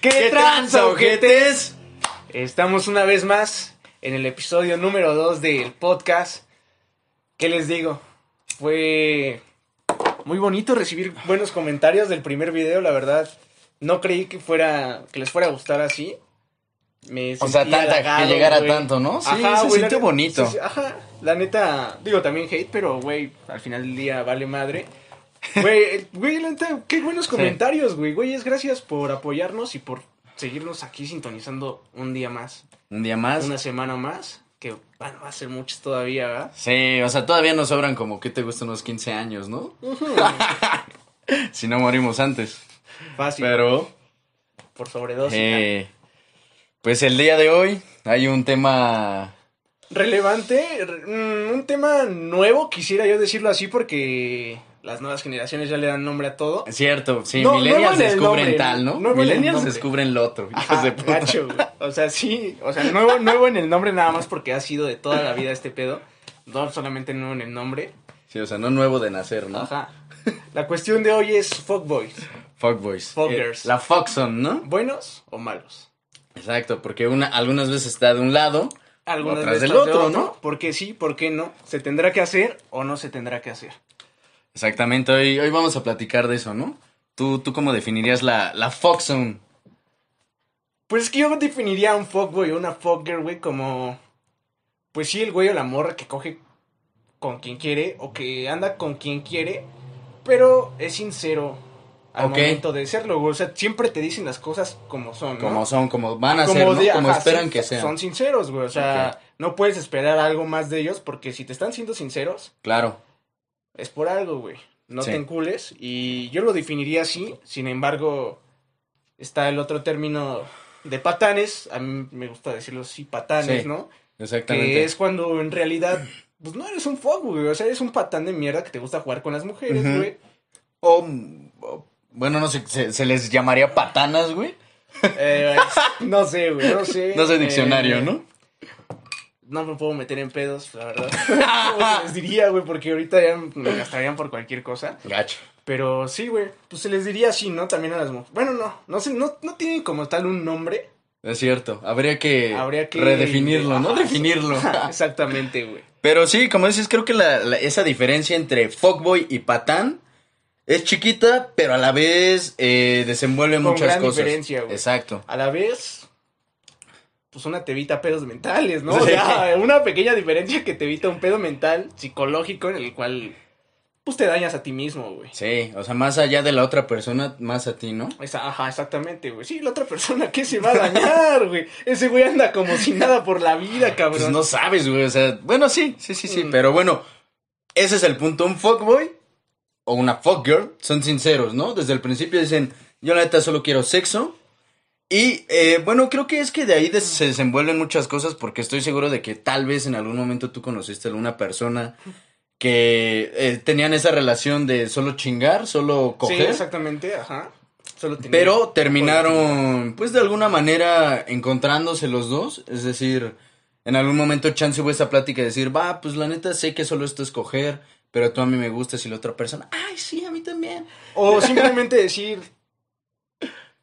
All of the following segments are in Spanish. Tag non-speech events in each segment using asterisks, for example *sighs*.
¿Qué tranza, ojetes? Estamos una vez más en el episodio número 2 del podcast. ¿Qué les digo? Fue muy bonito recibir buenos comentarios del primer video, la verdad. No creí que fuera que les fuera a gustar así. Me O sea, tanta, halagado, que llegara tanto, ¿no? Sí, Ajá, se la- bonito. sí, sí, Ajá, la neta, digo también hate, pero güey, al final del día vale madre. Güey, güey, qué buenos comentarios, güey. Güey, es gracias por apoyarnos y por seguirnos aquí sintonizando un día más, Un día más. una semana más, que bueno, va a ser muchos todavía, ¿verdad? Sí, o sea, todavía nos sobran como que te gustan unos 15 años, ¿no? *laughs* si no morimos antes. Fácil, Pero, por sobredosis. eh, pues el día de hoy hay un tema... Relevante, re- mm, un tema nuevo, quisiera yo decirlo así, porque las nuevas generaciones ya le dan nombre a todo. Cierto, sí, No, millennials descubren nombre, tal, ¿no? el millennials descubren lo otro. Ajá, de puta. gacho. O sea, sí, o sea, nuevo, nuevo en el nombre nada más porque ha sido de toda la vida este pedo. No solamente nuevo en el nombre. Sí, o sea, no nuevo de nacer, ¿no? Ajá. La cuestión de hoy es fuckboys. Fuckboys. Fuckers. Eh, la fuckson, ¿no? ¿Buenos o malos? Exacto, porque una, algunas veces está de un lado, Algunas Otras veces del de otro, ¿no? ¿Por qué sí? ¿Por qué no? ¿Se tendrá que hacer o no se tendrá que hacer? Exactamente, hoy, hoy vamos a platicar de eso, ¿no? ¿Tú, tú cómo definirías la, la fuck zone? Pues es que yo definiría a un fuckboy o una fuckgirl, güey, como... Pues sí, el güey o la morra que coge con quien quiere o que anda con quien quiere, pero es sincero al momento de serlo, güey. O sea, siempre te dicen las cosas como son, ¿no? Como son, como van a ser, ¿no? de- como ajá, esperan sí, que sean. Son sinceros, güey. O sea, no puedes esperar algo más de ellos porque si te están siendo sinceros, Claro, es por algo, güey. No Sí. te encules. Y yo lo definiría así. Sin embargo, está el otro término de patanes. A mí me gusta decirlo así, patanes, Sí, ¿no? exactamente. Que es cuando en realidad, pues no eres un fuck, güey. O sea, eres un patán de mierda que te gusta jugar con las mujeres, güey. O, o- bueno, no sé, se, se les llamaría patanas, güey. Eh, *laughs* no sé, güey, no sé. No sé diccionario, Eh, ¿no? No me puedo meter en pedos, la verdad. *laughs* ¿Cómo se les diría, güey? Porque ahorita ya me gastarían por cualquier cosa. Gacho. Pero sí, güey. Pues se les diría así, ¿no? También a las mujeres. Bueno, no. No sé, no, no tienen como tal un nombre. Es cierto, habría que, Habría que... redefinirlo, ¿no? Definirlo. *laughs* Exactamente, güey. Pero sí, como dices, creo que la, la- esa diferencia entre fuckboy y patán es chiquita, pero a la vez eh, desenvuelve Con muchas gran cosas. diferencia, güey. Exacto. A la vez, pues una te evita pedos mentales, ¿no? O sea, una pequeña diferencia que te evita un pedo mental, psicológico, en el cual, pues te dañas a ti mismo, güey. Sí, o sea, más allá de la otra persona, más a ti, ¿no? Esa- ajá, exactamente, güey. Sí, la otra persona, ¿qué se va a dañar, güey? Ese güey anda como sin nada por la vida, cabrón. Pues no sabes, güey, o sea, bueno, sí, sí, sí, sí, Mm. pero bueno, ese es el punto, un fuckboy o una fuckgirl son sinceros, ¿no? Desde el principio dicen, yo la neta solo quiero sexo. Y eh, bueno, creo que es que de ahí des- se desenvuelven muchas cosas porque estoy seguro de que tal vez en algún momento tú conociste a alguna persona que eh, tenían esa relación de solo chingar, solo Sí, coger. exactamente, ajá. Solo Pero terminaron, pues de alguna manera, encontrándose los dos. Es decir, en algún momento Chance hubo esa plática de decir, va, pues la neta sé que solo esto es coger, pero tú a mí me gustas y la otra persona, ay, sí, a mí también. O simplemente decir,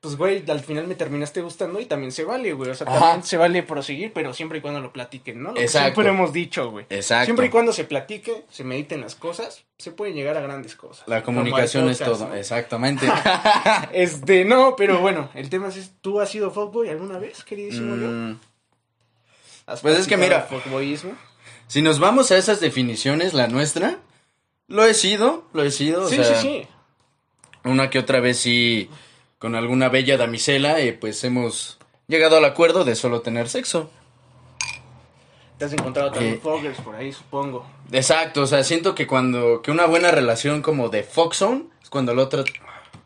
pues güey, al final me terminaste gustando y también se vale, güey. O sea, Ajá. también se vale proseguir, pero siempre y cuando lo platiquen, ¿no? Lo que Exacto. siempre hemos dicho, güey. Exacto. Siempre y cuando se platique, se mediten las cosas, se pueden llegar a grandes cosas. La comunicación es todo, ¿no? exactamente. *laughs* Este, no, pero bueno, el tema es, ¿tú has sido fuckboy alguna vez, queridísimo yo? Mm, ¿Has pues es que mira. fuckboyismo? si nos vamos a esas definiciones, la nuestra, lo he sido, lo he sido. o Sí, sea, sí, sí. Una que otra vez sí, con alguna bella damisela, eh, pues hemos llegado al acuerdo de solo tener sexo. Te has encontrado también Eh. por ahí, supongo. Exacto, o sea, siento que cuando, que una buena relación como de fuckzone es cuando el otro,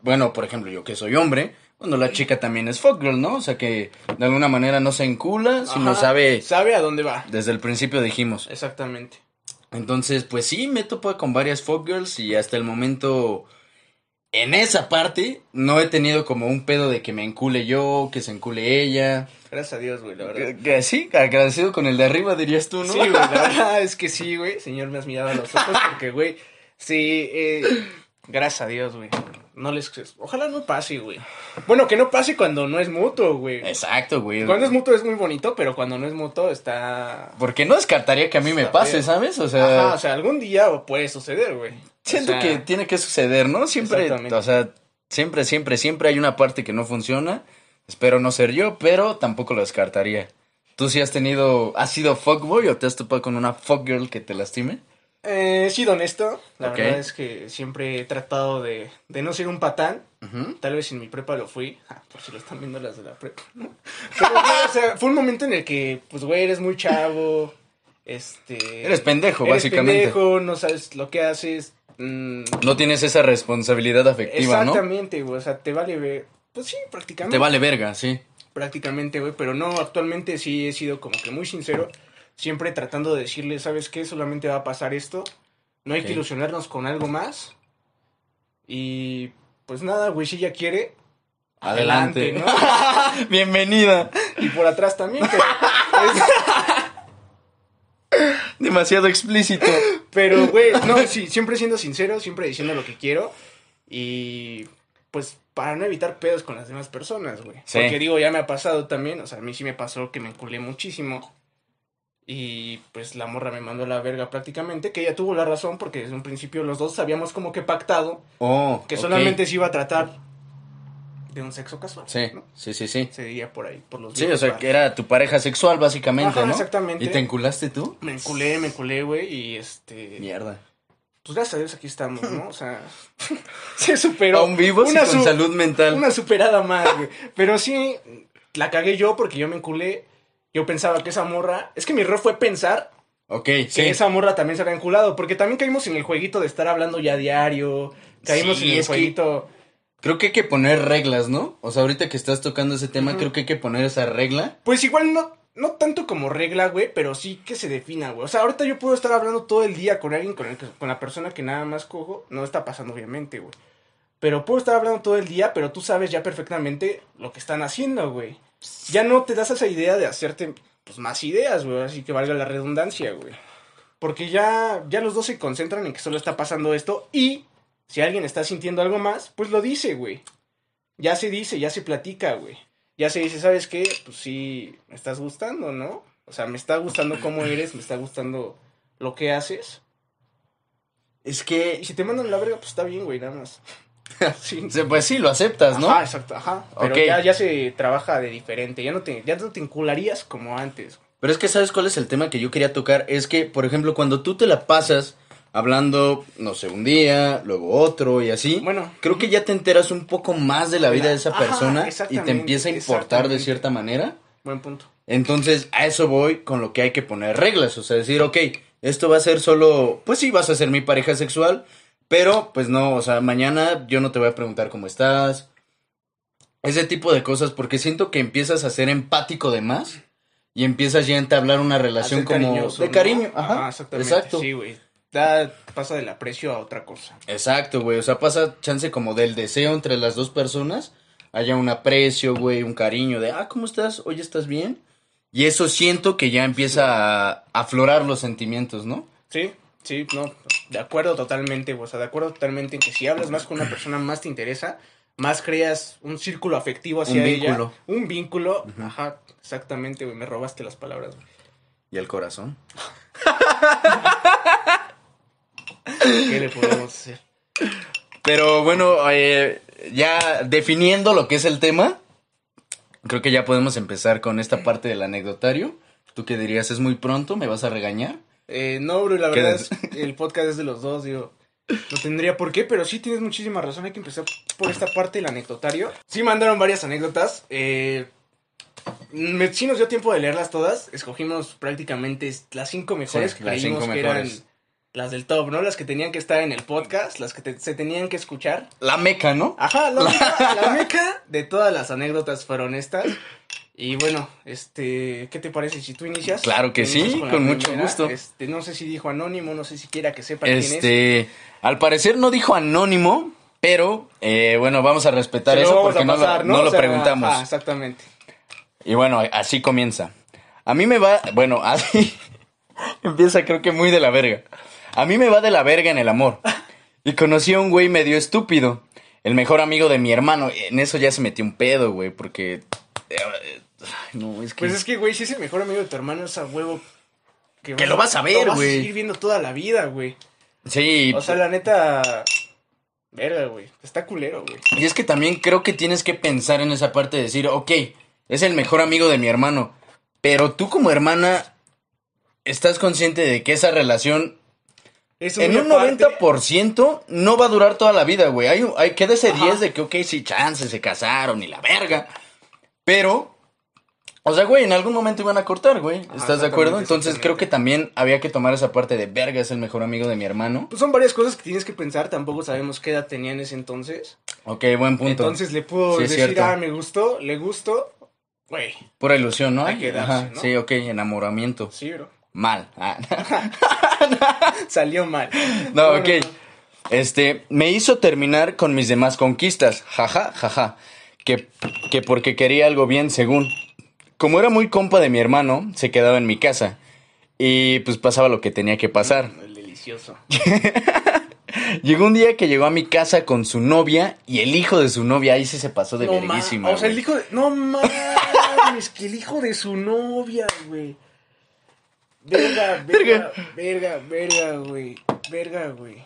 bueno, por ejemplo, yo que soy hombre, cuando la chica también es fuckgirl, ¿no? O sea, que de alguna manera no se encula, sino Ajá, sabe, Sabe a dónde va. desde el principio dijimos. Exactamente. Entonces, pues sí, me topo con varias fuckgirls y hasta el momento, en esa parte, no he tenido como un pedo de que me encule yo, que se encule ella. Gracias a Dios, güey, la verdad. Que- que sí, agradecido con el de arriba, dirías tú, ¿no? Sí, güey, la *laughs* verdad es que sí, güey. Señor, me has mirado a los ojos porque, güey, sí, eh, gracias a Dios, güey. No les... Ojalá no pase, güey. Bueno, que no pase cuando no es mutuo, güey. Exacto, güey. Cuando es mutuo es muy bonito, pero cuando no es mutuo está... Porque no descartaría que a mí me pase. ¿sabes? O sea, Ajá, o sea, algún día puede suceder, güey. siento O sea, que tiene que suceder, ¿no? Siempre, o sea, siempre, siempre, siempre hay una parte que no funciona. Espero no ser yo, pero tampoco lo descartaría. ¿Tú sí has tenido, has sido fuckboy o te has topado con una fuckgirl que te lastime? Eh, he sido honesto. La verdad es que siempre he tratado de, de no ser un patán. Tal vez en mi prepa lo fui. Ah, por si lo están viendo las de la prepa. *laughs* Pero, o sea, fue un momento en el que, pues, güey, eres muy chavo. Este. Eres pendejo, eres básicamente. pendejo, no sabes lo que haces. mm, No tienes esa responsabilidad afectiva, ¿no? exactamente, güey. O sea, te vale ver. Pues sí, prácticamente. Te vale verga, sí. prácticamente, güey, pero no, actualmente sí he sido como que muy sincero, siempre tratando de decirle, ¿sabes qué? Solamente va a pasar esto, no hay que ilusionarnos con algo más, y pues nada, güey, si ella quiere, Adelante. ¿no? *laughs* Bienvenida. Y por atrás también, pero, *laughs* Demasiado explícito. pero, güey, no, sí, siempre siendo sincero, siempre diciendo lo que quiero, y pues para no evitar pedos con las demás personas, güey. Sí. Porque digo, ya me ha pasado también, o sea, a mí sí me pasó que me enculé muchísimo. Y pues la morra me mandó a la verga prácticamente, que ella tuvo la razón porque desde un principio los dos habíamos como que pactado Oh, que solamente se iba a tratar de un sexo casual. Sí, ¿no? sí, sí, sí. Se diría por ahí, por los Sí, o sea, que era tu pareja sexual, básicamente, Ajá, ¿no? exactamente. ¿Y te enculaste tú? Me enculé, me enculé, güey, y este... Mierda. Pues gracias a Dios aquí estamos, ¿no? O sea, *laughs* se superó. Aún vivos y Una con su- salud mental. Una superada más, güey. Pero sí, la cagué yo porque yo me enculé. Yo pensaba que esa morra... Es que mi error fue pensar Ok, que sí. esa morra también se había enculado. Porque también caímos en el jueguito de estar hablando ya diario. Caímos Sí, en el que- jueguito... Creo que hay que poner reglas, ¿no? O sea, ahorita que estás tocando ese tema, creo que hay que poner esa regla. Pues igual no, no tanto como regla, güey, pero sí que se defina, güey. O sea, ahorita yo puedo estar hablando todo el día con alguien, con, el con la persona que nada más cojo. No está pasando, obviamente, güey. Pero puedo estar hablando todo el día, pero tú sabes ya perfectamente lo que están haciendo, güey. Ya no te das esa idea de hacerte pues, más ideas, güey. Así que valga la redundancia, güey. Porque ya, ya los dos se concentran en que solo está pasando esto y si alguien está sintiendo algo más, pues lo dice, güey. Ya se dice, ya se platica, güey. Ya se dice, ¿sabes qué? Pues sí, me estás gustando, ¿no? O sea, me está gustando cómo eres, me está gustando lo que haces. Es que... Y si te mandan la verga, pues está bien, güey, nada más. *laughs* Sí. Pues sí, lo aceptas, ¿no? Ajá, exacto, ajá. Pero ya, ya se trabaja de diferente. Ya no te, ya no te encularías como antes. Pero es que, ¿sabes cuál es el tema que yo quería tocar? Es que, por ejemplo, cuando tú te la pasas hablando, no sé, un día, luego otro y así, Bueno. creo que ya te enteras un poco más de la vida de esa Ajá, persona y te empieza a importar de cierta manera. Buen punto. Entonces, a eso voy con lo que hay que poner reglas. O sea, decir, ok, esto va a ser solo, pues sí, vas a ser mi pareja sexual, pero pues no, o sea, mañana yo no te voy a preguntar cómo estás. Ese tipo de cosas, porque siento que empiezas a ser empático de más y empiezas ya a entablar una relación como de ¿no? cariño. Ajá, exactamente. exacto. Sí, güey. Da, pasa del aprecio a otra cosa. Exacto, güey. O sea, pasa chance como del deseo entre las dos personas. Haya un aprecio, güey, un cariño de, ah, ¿cómo estás? Oye, ¿estás bien? Y eso siento que ya empieza a aflorar los sentimientos, ¿no? Sí, sí, no, de acuerdo totalmente, o sea, de acuerdo totalmente en que si hablas más con una persona, más te interesa, más creas un círculo afectivo hacia Un ella. vínculo. Un vínculo. Ajá, exactamente, güey, me robaste las palabras, güey. Y el corazón. ¿Qué le podemos hacer? Pero bueno, eh, ya definiendo lo que es el tema, creo que ya podemos empezar con esta parte del anecdotario. ¿Tú qué dirías? ¿Es muy pronto? ¿Me vas a regañar? Eh, no, bro, la ¿Qué verdad es el podcast es de los dos, digo. No tendría por qué, pero sí tienes muchísima razón. Hay que empezar por esta parte del anecdotario. Sí mandaron varias anécdotas. Eh, me- sí nos dio tiempo de leerlas todas. Escogimos prácticamente las cinco mejores Sí, que creímos que mejores. eran las del top, ¿no? Las que tenían que estar en el podcast, las que te- se tenían que escuchar. La meca, ¿no? Ajá, la meca, *laughs* la meca de todas las anécdotas fueron estas. Y bueno, este, ¿qué te parece si tú inicias? Claro que sí, Inicias con mucho gusto. Este, no sé si dijo anónimo, no sé si quiera que sepa quién es. Este, al parecer no dijo anónimo, pero eh, bueno, vamos a respetar eso porque no lo- pasar, no, O lo sea, preguntamos. ajá, exactamente. Y bueno, así comienza. A mí me va, bueno, *laughs* así empieza creo que muy de la verga. A mí me va de la verga en el amor. Y conocí a un güey medio estúpido. el mejor amigo de mi hermano. En eso ya se metió un pedo, güey, porque... ay, no, es que... Pues es que, güey, si es el mejor amigo de tu hermano, es a huevo. Que lo vas a ver, Lo vas a güey. seguir viendo toda la vida, güey. Sí, O sea, la neta. Verga, güey. Está culero, güey. y es que también creo que tienes que pensar en esa parte de decir, ok, es el mejor amigo de mi hermano, pero tú como hermana estás consciente de que esa relación en un aparte- 90% no va a durar toda la vida, güey. Hay, hay, queda ese Ajá. 10 de que, ok, sí, chance, se casaron y la verga. Pero, o sea, güey, en algún momento iban a cortar, güey. ¿Estás de acuerdo? Entonces creo que también había que tomar esa parte de verga, es el mejor amigo de mi hermano. Pues son varias cosas que tienes que pensar. Tampoco sabemos qué edad tenía en ese entonces. Ok, buen punto. Entonces le puedo Sí, decir, ah, me gustó, le gustó. Güey, Pura ilusión, ¿no? Hay que darse, Ajá, ¿no? Sí, ok, enamoramiento. sí, bro. Mal. Ah. *laughs* Salió mal. *laughs* No, ok. Este, me hizo terminar con mis demás conquistas. Jaja, jaja. Que, que porque quería algo bien, según. Como era muy compa de mi hermano, se quedaba en mi casa. Y pues pasaba lo que tenía que pasar. El delicioso. *laughs* Llegó un día que llegó a mi casa con su novia y el hijo de su novia. Ahí sí se pasó de no verguísima. O sea, el hijo de. No mames, que el hijo de su novia, güey. Verga, verga, verga, verga, güey. Verga, güey.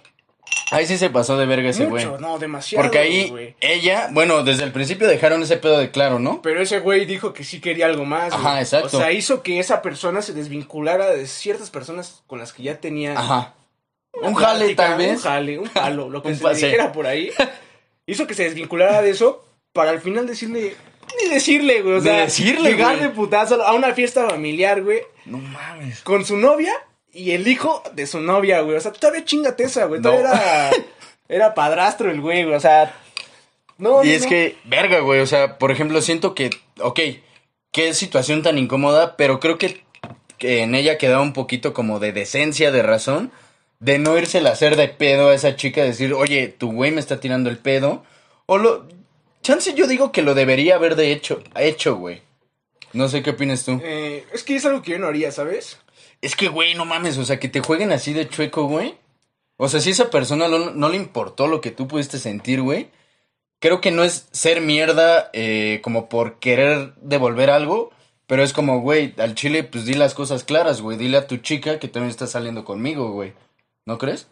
Ahí sí se pasó de verga ese güey. Mucho, no, demasiado. Porque ahí ella, bueno, desde el principio dejaron ese pedo de claro, ¿no? Pero ese güey dijo que sí quería algo más. Ajá, exacto. O sea, hizo que esa persona se desvinculara de ciertas personas con las que ya tenía. Ajá. Un jale tal vez. Un jale, un palo, lo *laughs* que Un se pase. le dijera por ahí. *laughs* Hizo que se desvinculara de eso para al final decirle. Ni decirle, güey. O Ni sea, decirle, llegar de putazo a una fiesta familiar, güey. No mames. Con su novia y el hijo de su novia, güey. O sea, todavía chingate esa, güey. No. Todavía era, *laughs* era padrastro el güey, güey. O sea. No, Y no, es no. que, verga, güey, o sea, por ejemplo, siento que, ok, qué situación tan incómoda, pero creo que, que en ella quedaba un poquito como de decencia, de razón, de no irse a hacer de pedo a esa chica, decir, oye, tu güey me está tirando el pedo, o lo, chance yo digo que lo debería haber de hecho, hecho, güey. No sé qué opinas tú. Eh, es que es algo que yo no haría, ¿sabes? Es que, güey, no mames, o sea, que te jueguen así de chueco, güey. O sea, si esa persona no, no le importó lo que tú pudiste sentir, güey. Creo que no es ser mierda eh, como por querer devolver algo. Pero es como, güey, al chile, pues di las cosas claras, güey. Dile a tu chica que también está saliendo conmigo, güey. ¿No crees?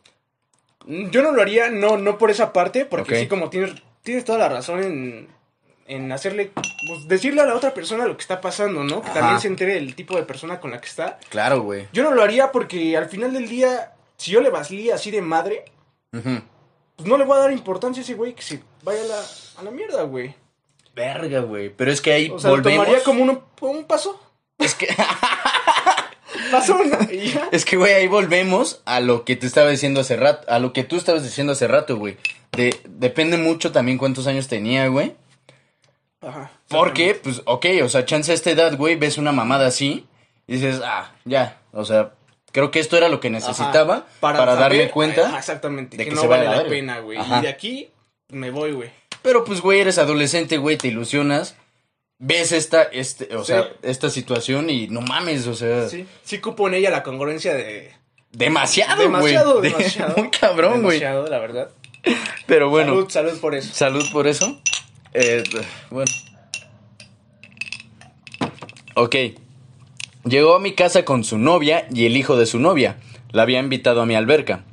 Yo no lo haría, no, no por esa parte, porque sí, como tienes, tienes toda la razón en, en hacerle, pues, decirle a la otra persona lo que está pasando, ¿no? Que Ajá. también se entere del tipo de persona con la que está. Claro, güey. Yo no lo haría porque al final del día, si yo le vaslí así de madre, Ujú. pues no le voy a dar importancia a ese güey que se vaya a la, a la mierda, güey. Verga, güey. Pero es que ahí O sea, volvemos. tomaría como un, un paso. Es que, *laughs* Paso, ¿no? *laughs* Y ya. es que, güey, ahí volvemos a lo que te estaba diciendo hace rato. A lo que tú estabas diciendo hace rato, güey. De, depende mucho también cuántos años tenía, güey. Ajá. Porque, pues, ok, o sea, chance a esta edad, güey, ves una mamada así y dices, ah, ya, o sea, creo que esto era lo que necesitaba Ajá. para, saber- darle cuenta. Ajá, exactamente. de que, que no se vale la pena, güey. Y de aquí me voy, güey. Pero, pues, güey, eres adolescente, güey, te ilusionas, ves esta, este, o Sí. sea, esta situación y no mames, o sea, Sí, sí cupo en ella la congruencia de... demasiado, güey. Demasiado, De- demasiado. *laughs* Muy cabrón, güey. Demasiado, la verdad. Pero bueno, Salud, salud por eso. Salud por eso. Eh, bueno. Ok. Llegó a mi casa con su novia y el hijo de su novia. La había invitado a mi alberca.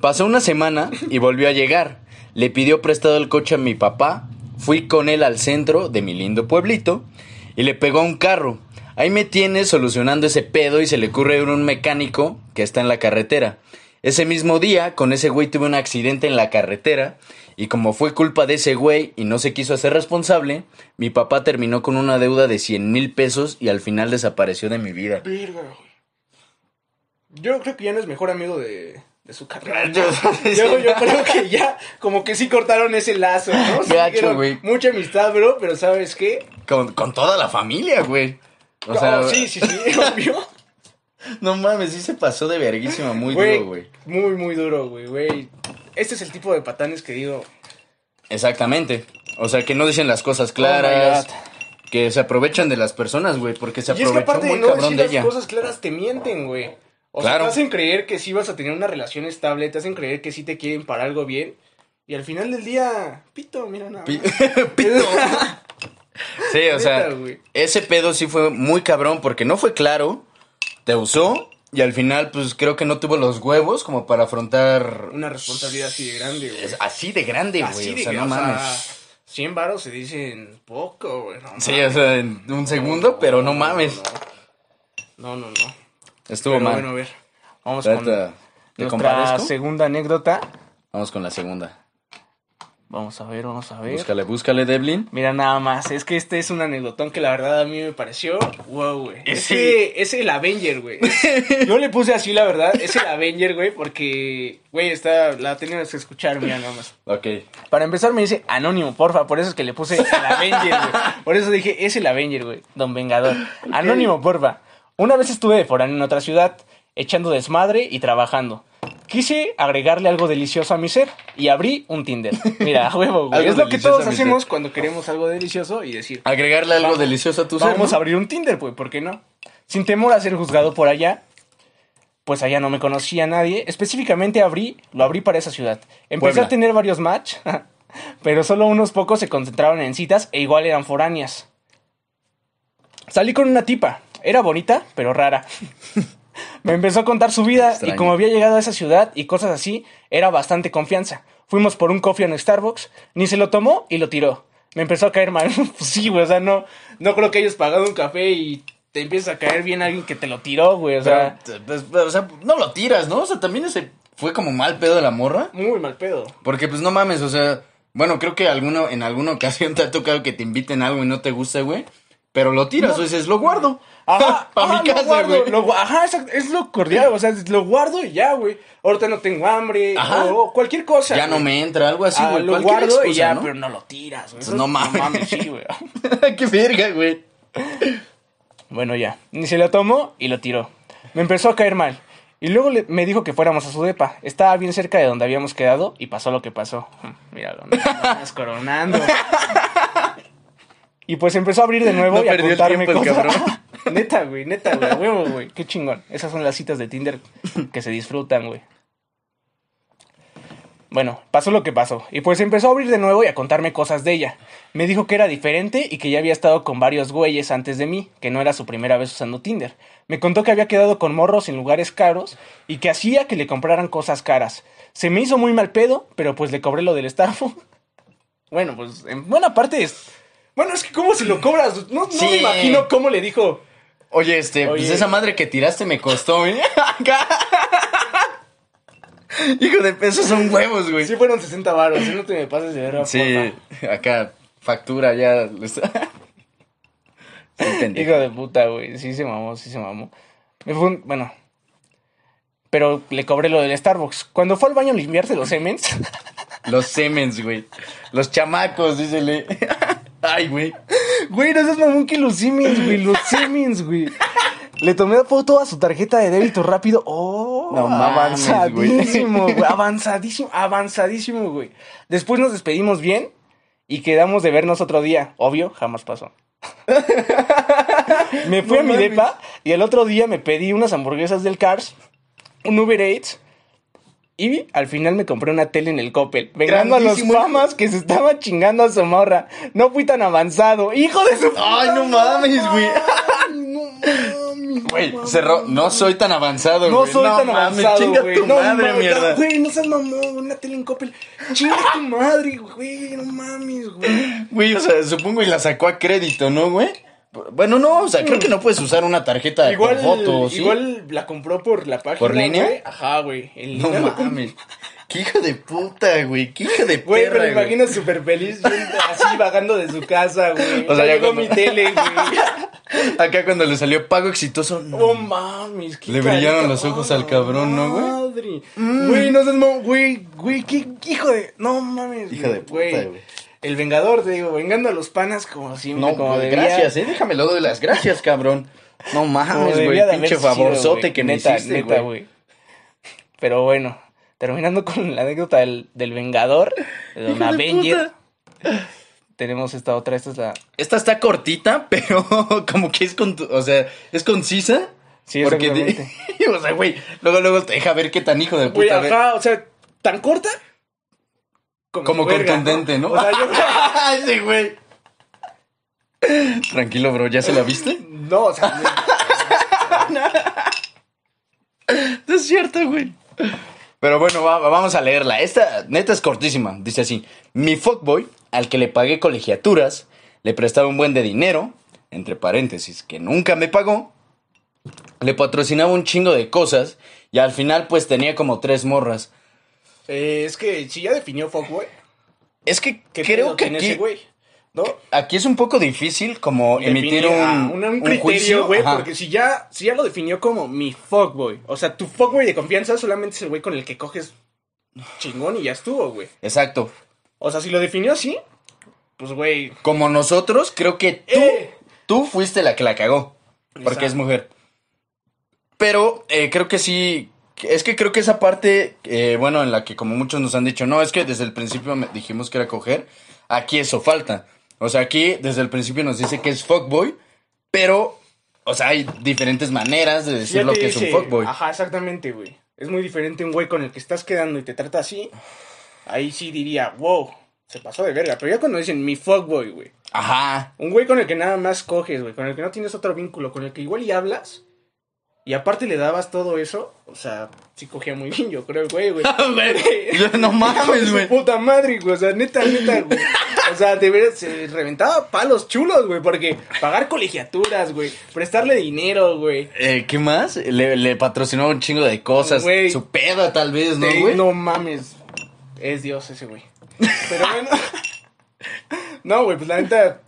Pasó una semana y volvió a llegar. Le pidió prestado el coche a mi papá. Fui con él al centro de mi lindo pueblito y le pegó a un carro. Ahí me tiene solucionando ese pedo y se le ocurre ir a un mecánico que está en la carretera. Ese mismo día, con ese güey tuve un accidente en la carretera y como fue culpa de ese güey y no se quiso hacer responsable, mi papá terminó con una deuda de 100 mil pesos y al final desapareció de mi vida. Verga, güey. Yo creo que ya no es mejor amigo de, de su carrera. *laughs* Yo- Yo, yo creo que ya, como que sí cortaron ese lazo, ¿no? *laughs* Sí Gacho. Mucha amistad, bro, pero ¿sabes qué? Con, con toda la familia, güey. O sea, Oh, sí, sí, sí, *laughs* obvio. no mames, sí se pasó de verguísima muy duro, güey. Muy, muy duro, güey, güey. Este es el tipo de patanes que digo. Exactamente. O sea, que no dicen las cosas Oh claras. God. que se aprovechan de las personas, güey, porque se y es que aparte de muy no cabrón decir de las ella. cosas claras, te mienten, güey. O Claro. sea, te hacen creer que sí vas a tener una relación estable, te hacen creer que sí te quieren para algo bien. Y al final del día, pito, mira nada. Pi-. *laughs* Pito. Sí, o *laughs* sea, Neta, ese pedo sí fue muy cabrón porque no fue claro, te usó y al final pues creo que no tuvo los huevos como para afrontar Una responsabilidad así de grande, güey. Así de grande, Así güey, o de sea, no o sea, mames. 100 varos se dicen poco, güey. no Sí, mames. o sea, en un segundo, pero no mames. No, no, no. Estuvo Pero mal. bueno, a ver. Vamos Trata- con ¿Te nuestra compadezco? segunda anécdota. Vamos con la segunda. Vamos a ver, vamos a ver. Búscale, búscale, Devlin. Mira nada más, es que este es un anecdotón que la verdad a mí me pareció, wow, güey. Sí. Ese es el Avenger, güey. *laughs* Yo le puse así, la verdad, es el Avenger, güey, porque, güey, está, la tenías que escuchar, mira nada más. Ok. Para empezar me dice anónimo, porfa, por eso es que le puse el Avenger, güey. Por eso dije, es el Avenger, güey, don Vengador. Anónimo, porfa. Una vez estuve de foráneo en otra ciudad, echando desmadre y trabajando. Quise agregarle algo delicioso a mi ser y abrí un Tinder. Mira, a huevo, güey. Algo Es lo que todos hacemos ser. cuando queremos algo delicioso y decir, Agregarle algo Vamos- delicioso a tu ser. vamos ¿no? a abrir un Tinder, pues, ¿por qué no? Sin temor a ser juzgado por allá, pues allá no me conocía a nadie. Específicamente abrí, lo abrí para esa ciudad. Empecé Puebla. a tener varios match, *laughs* pero solo unos pocos se concentraron en citas e igual eran foráneas. Salí con una tipa, era bonita, pero rara. *laughs* Me empezó a contar su vida Extraño. y como había llegado a esa ciudad y cosas así, era bastante confianza. Fuimos por un coffee en Starbucks, ni se lo tomó y lo tiró. Me empezó a caer mal. *laughs* Pues sí, güey, o sea, no, no creo que hayas pagado un café y te empieza a caer bien alguien que te lo tiró, güey, o sea, Pero, pues, pero, o sea, no lo tiras, ¿no? O sea, también ese fue como mal pedo de la morra. muy mal pedo. Porque pues no mames, o sea, bueno, creo que alguno, en alguna *laughs* ocasión te ha tocado que te inviten algo y no te gusta, güey. Pero lo tiras, o dices, lo guardo. Ajá, pa' ajá, mi lo casa, guardo, güey. lo ajá, exacto, es lo cordial, o sea, lo guardo y ya, güey. Ahorita no tengo hambre, Ajá. o cualquier cosa. Ya no me entra, algo así, Ah, güey. lo cualquier guardo y ya, ¿no? pero no lo tiras, güey. Pues no mames. sí, güey. *laughs* Qué verga, güey. Bueno, ya. Ni se lo tomó y lo tiró. Me empezó a caer mal. Y luego le- me dijo que fuéramos a su depa. Estaba bien cerca de donde habíamos quedado y pasó lo que pasó. *laughs* Míralo, nada más coronando. *laughs* Y pues empezó a abrir de nuevo No y a perdió el contarme tiempo cosas. *laughs* neta, güey, neta, güey, huevo, güey. Qué chingón. Esas son las citas de Tinder que se disfrutan, güey. Bueno, pasó lo que pasó. Y pues empezó a abrir de nuevo y a contarme cosas de ella. Me dijo que era diferente y que ya había estado con varios güeyes antes de mí, que no era su primera vez usando Tinder. Me contó que había quedado con morros en lugares caros y que hacía que le compraran cosas caras. Se me hizo muy mal pedo, pero pues le cobré lo del Starbucks. *laughs* Bueno, pues en buena parte es... Bueno, es que ¿cómo se lo cobras? No, no Sí. me imagino cómo le dijo... Oye, este, pues esa madre que tiraste me costó, ¿eh? *laughs* Hijo de pesos son huevos, güey. Sí fueron 60 baros, si no te me pases de verga, Sí, acá, factura ya. *laughs* Sí. *laughs* Hijo de puta, güey. Sí se mamó, sí se mamó. Me fue un- Bueno. Pero le cobré lo del Starbucks. Cuando fue al baño a limpiarse los semens. Los semens, güey. Los chamacos, dísele. Ay, güey. Güey, no seas mamón que los semens, güey. Los *laughs* semens, güey. Le tomé foto a su tarjeta de débito rápido. Oh, No mames, avanzadísimo, güey. Avanzadísimo, avanzadísimo, güey. Después nos despedimos bien y quedamos de vernos otro día. Obvio, jamás pasó. *laughs* me fui No a mi mames. depa y el otro día me pedí unas hamburguesas del Cars, un Uber Eats y al final me compré una tele en el Coppel. Vengando a los famas que se estaba chingando a su morra. No fui tan avanzado. Hijo de su Ay, no mames, güey. no *laughs* mames. Güey, cerró. No soy tan avanzado, No güey. soy tan mames, avanzado, Chinga güey. tu No madre, mames, mierda. Güey, no seas mamón, una tele en Coppel. Chinga tu madre, güey. No mames, güey. Güey, o sea, supongo y la sacó a crédito, ¿no, güey? Bueno, no, o sea, creo que no puedes usar una tarjeta Igual, con fotos, ¿sí? igual la compró por la página. ¿Por línea? güey. Ajá, güey. En No línea mames. Qué hijo de puta, güey. Qué hijo de Güey, perra, lo güey. imagino súper feliz, así vagando de su casa, güey. O sea, ya llegó cuando- mi tele, güey. *laughs* Acá cuando le salió pago exitoso. no. Oh, mames. qué Le brillaron carita. los ojos al cabrón, ¿no, güey? Mm. Madre. Güey, no seas güey, güey, qué hijo de... No mames, Hijo de puta, güey. El vengador, te digo, vengando a los panas como siempre, No, como güey, debía. gracias, eh. Déjame lo doy las gracias, cabrón. No mames, güey. de Pinche favorzote güey. que me neta, hiciste, neta, güey. güey. Pero bueno, terminando con la anécdota del, del vengador, de Don de Avenger, puta. tenemos esta otra, esta es la... Esta está cortita, *laughs* pero como que es con, o sea, es concisa. Sí, porque exactamente. *laughs* o sea, güey, luego luego te deja ver qué tan hijo de Güey, puta. ajá, o sea, tan corta Como contundente, ¿no? O sea, yo... Ese *laughs* güey. Tranquilo, bro, ¿ya se la viste? No, o sea, No *laughs* es cierto, güey. Pero bueno, va- va- vamos a leerla. Esta neta es cortísima. Dice así: Mi fuckboy, al que le pagué colegiaturas, le prestaba un buen de dinero, entre paréntesis, que nunca me pagó, le patrocinaba un chingo de cosas y al final pues tenía como tres morras. Eh, es que si ya definió fuckboy, Es que ¿qué creo que aquí, ese güey? ¿No? aquí es un poco difícil como emitir un, ah, un, un criterio, güey, porque si ya, si ya lo definió como mi fuckboy, o sea, tu fuckboy de confianza solamente es el güey con el que coges chingón y ya estuvo, güey. Exacto. O sea, si lo definió así, pues, güey, Como nosotros, creo que tú, Eh. tú fuiste la que la cagó. Porque Exacto. es mujer. Pero eh, creo que sí. Es que creo que esa parte, eh, bueno, en la que como muchos nos han dicho, no, es que desde el principio me- dijimos que era coger. Aquí eso falta. O sea, aquí desde el principio nos dice que es fuckboy. Pero, o sea, hay diferentes maneras de decir lo que es un fuckboy. Ajá, exactamente, güey. Es muy diferente un güey con el que estás quedando y te trata así. Ahí sí diría, wow, se pasó de verga. Pero ya cuando dicen mi fuckboy, güey. Ajá. Un güey con el que nada más coges, güey, con el que no tienes otro vínculo, con el que igual y hablas. Y aparte le dabas todo eso, o sea, sí cogía muy bien, yo creo, güey, güey. *laughs* *laughs* No mames, Su güey. puta madre, güey, o sea, neta, neta, güey. O sea, de veras, se reventaba palos chulos, güey, porque pagar colegiaturas, güey, prestarle dinero, güey. Eh, ¿Qué más? Le, le patrocinó un chingo de cosas. Güey. Su peda, tal vez, ¿no, güey? no mames, es Dios ese güey. Pero *laughs* bueno, no, güey, pues la neta,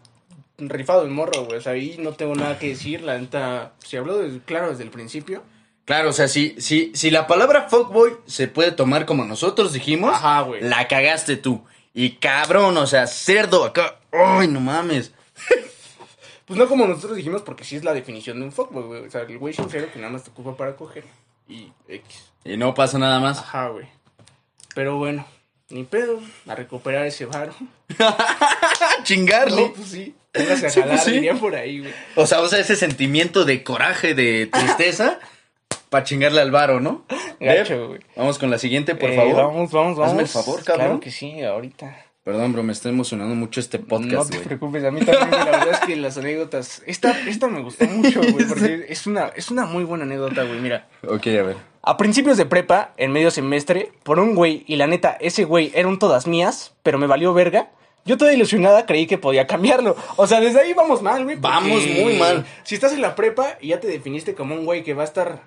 rifado el morro, güey, o sea, ahí no tengo nada que decir, la neta, si hablo desde- claro desde el principio. Claro, o sea, si, si, si la palabra fuckboy se puede tomar como nosotros dijimos, Ajá, güey. la cagaste tú. Y cabrón, o sea, cerdo acá. Ay, no mames. *laughs* Pues no como nosotros dijimos, porque sí es la definición de un fuckboy, güey. O sea, el güey sincero que nada más te ocupa para coger. Y X. Y no pasa nada más. Ajá, güey. Pero bueno, ni pedo. A recuperar ese varo. ¡A *laughs* chingarle! No, pues sí. Póngase a Sí, jalar, pues sí. por ahí, güey. O sea, o sea, ese sentimiento de coraje, de tristeza, para chingarle al varo, ¿no? Gacho, güey. Vamos con la siguiente, por Eh, favor. Vamos, vamos, vamos. Hazme el favor, cabrón. Claro que sí, ahorita. Perdón, bro, me está emocionando mucho este no podcast, te güey. preocupes, a mí también, la verdad es que las anécdotas... Esta, esta me gustó mucho, güey, porque *laughs* es una, es una muy buena anécdota, güey, mira. ok, a ver. A principios de prepa, en medio semestre, por un güey, y la neta, ese güey era un todas mías, pero me valió verga. Yo toda ilusionada creí que podía cambiarlo. O sea, desde ahí vamos mal, güey. Vamos muy mal. Si estás en la prepa y ya te definiste como un güey que va a estar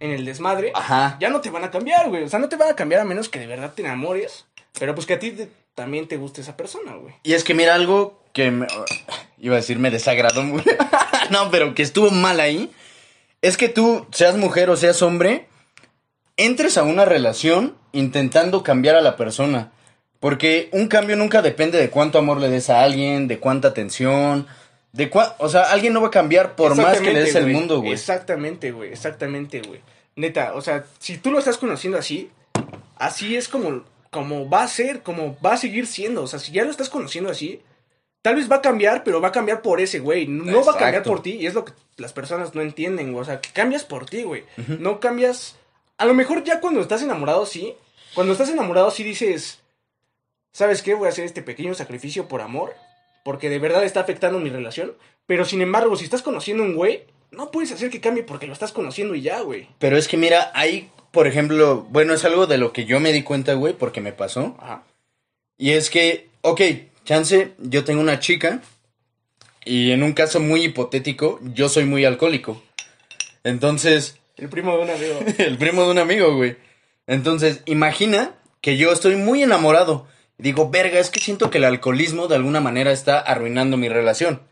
en el desmadre, Ajá. ya no te van a cambiar, güey. O sea, no te van a cambiar a menos que de verdad te enamores. Pero pues que a ti te- también te guste esa persona, güey. Y es que mira algo que me, *sighs* iba a decir me desagradó muy. *laughs* no, pero que estuvo mal ahí. Es que tú, seas mujer o seas hombre, entres a una relación intentando cambiar a la persona. Porque un cambio nunca depende de cuánto amor le des a alguien, de cuánta atención, de cua- o sea, alguien no va a cambiar por más que le des el mundo, güey. Exactamente, güey. Exactamente, güey. Neta, o sea, si tú lo estás conociendo así, así es como, como va a ser, como va a seguir siendo. O sea, si ya lo estás conociendo así, tal vez va a cambiar, pero va a cambiar por ese güey. No va a cambiar por ti. Y es lo que las personas no entienden, güey. O sea, que cambias por ti, güey. No cambias. A lo mejor ya cuando estás enamorado, sí. Cuando estás enamorado, sí dices. ¿Sabes qué? Voy a hacer este pequeño sacrificio por amor. Porque de verdad está afectando mi relación. Pero sin embargo, si estás conociendo a un güey, no puedes hacer que cambie porque lo estás conociendo y ya, güey. Pero es que mira, ahí, por ejemplo, bueno, es algo de lo que yo me di cuenta, güey, porque me pasó. Ajá. Y es que, ok, chance, yo tengo una chica y en un caso muy hipotético, yo soy muy alcohólico. Entonces, El primo de un amigo. *laughs* el primo de un amigo, güey. Entonces, imagina que yo estoy muy enamorado. Digo, verga, es que siento que el alcoholismo de alguna manera está arruinando mi relación.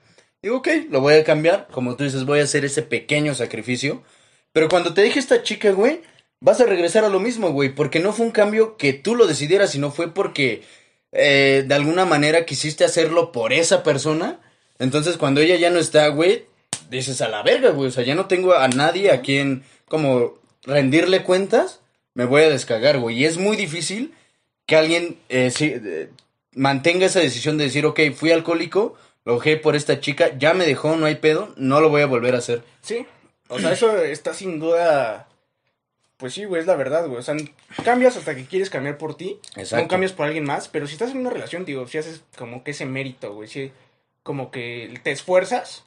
Digo, ok, lo voy a cambiar. Como tú dices, voy a hacer ese pequeño sacrificio. Pero cuando te deje esta chica, güey, vas a regresar a lo mismo, güey. Porque no fue un cambio que tú lo decidieras, sino fue porque eh, de alguna manera quisiste hacerlo por esa persona. Entonces, cuando ella ya no está, güey, dices a la verga, güey. O sea, ya no tengo a nadie a quien como rendirle cuentas. Me voy a descagar, güey. Y es muy difícil que alguien eh, eh, mantenga esa decisión de decir, ok, fui alcohólico, lo dejé por esta chica, ya me dejó, no hay pedo, no lo voy a volver a hacer. Sí. O sea, eso está sin duda. Pues sí, güey, es la verdad, güey. O sea, cambias hasta que quieres cambiar por ti. Exacto. No cambias por alguien más. Pero si estás en una relación, digo, si haces como que ese mérito, güey. Si como que te esfuerzas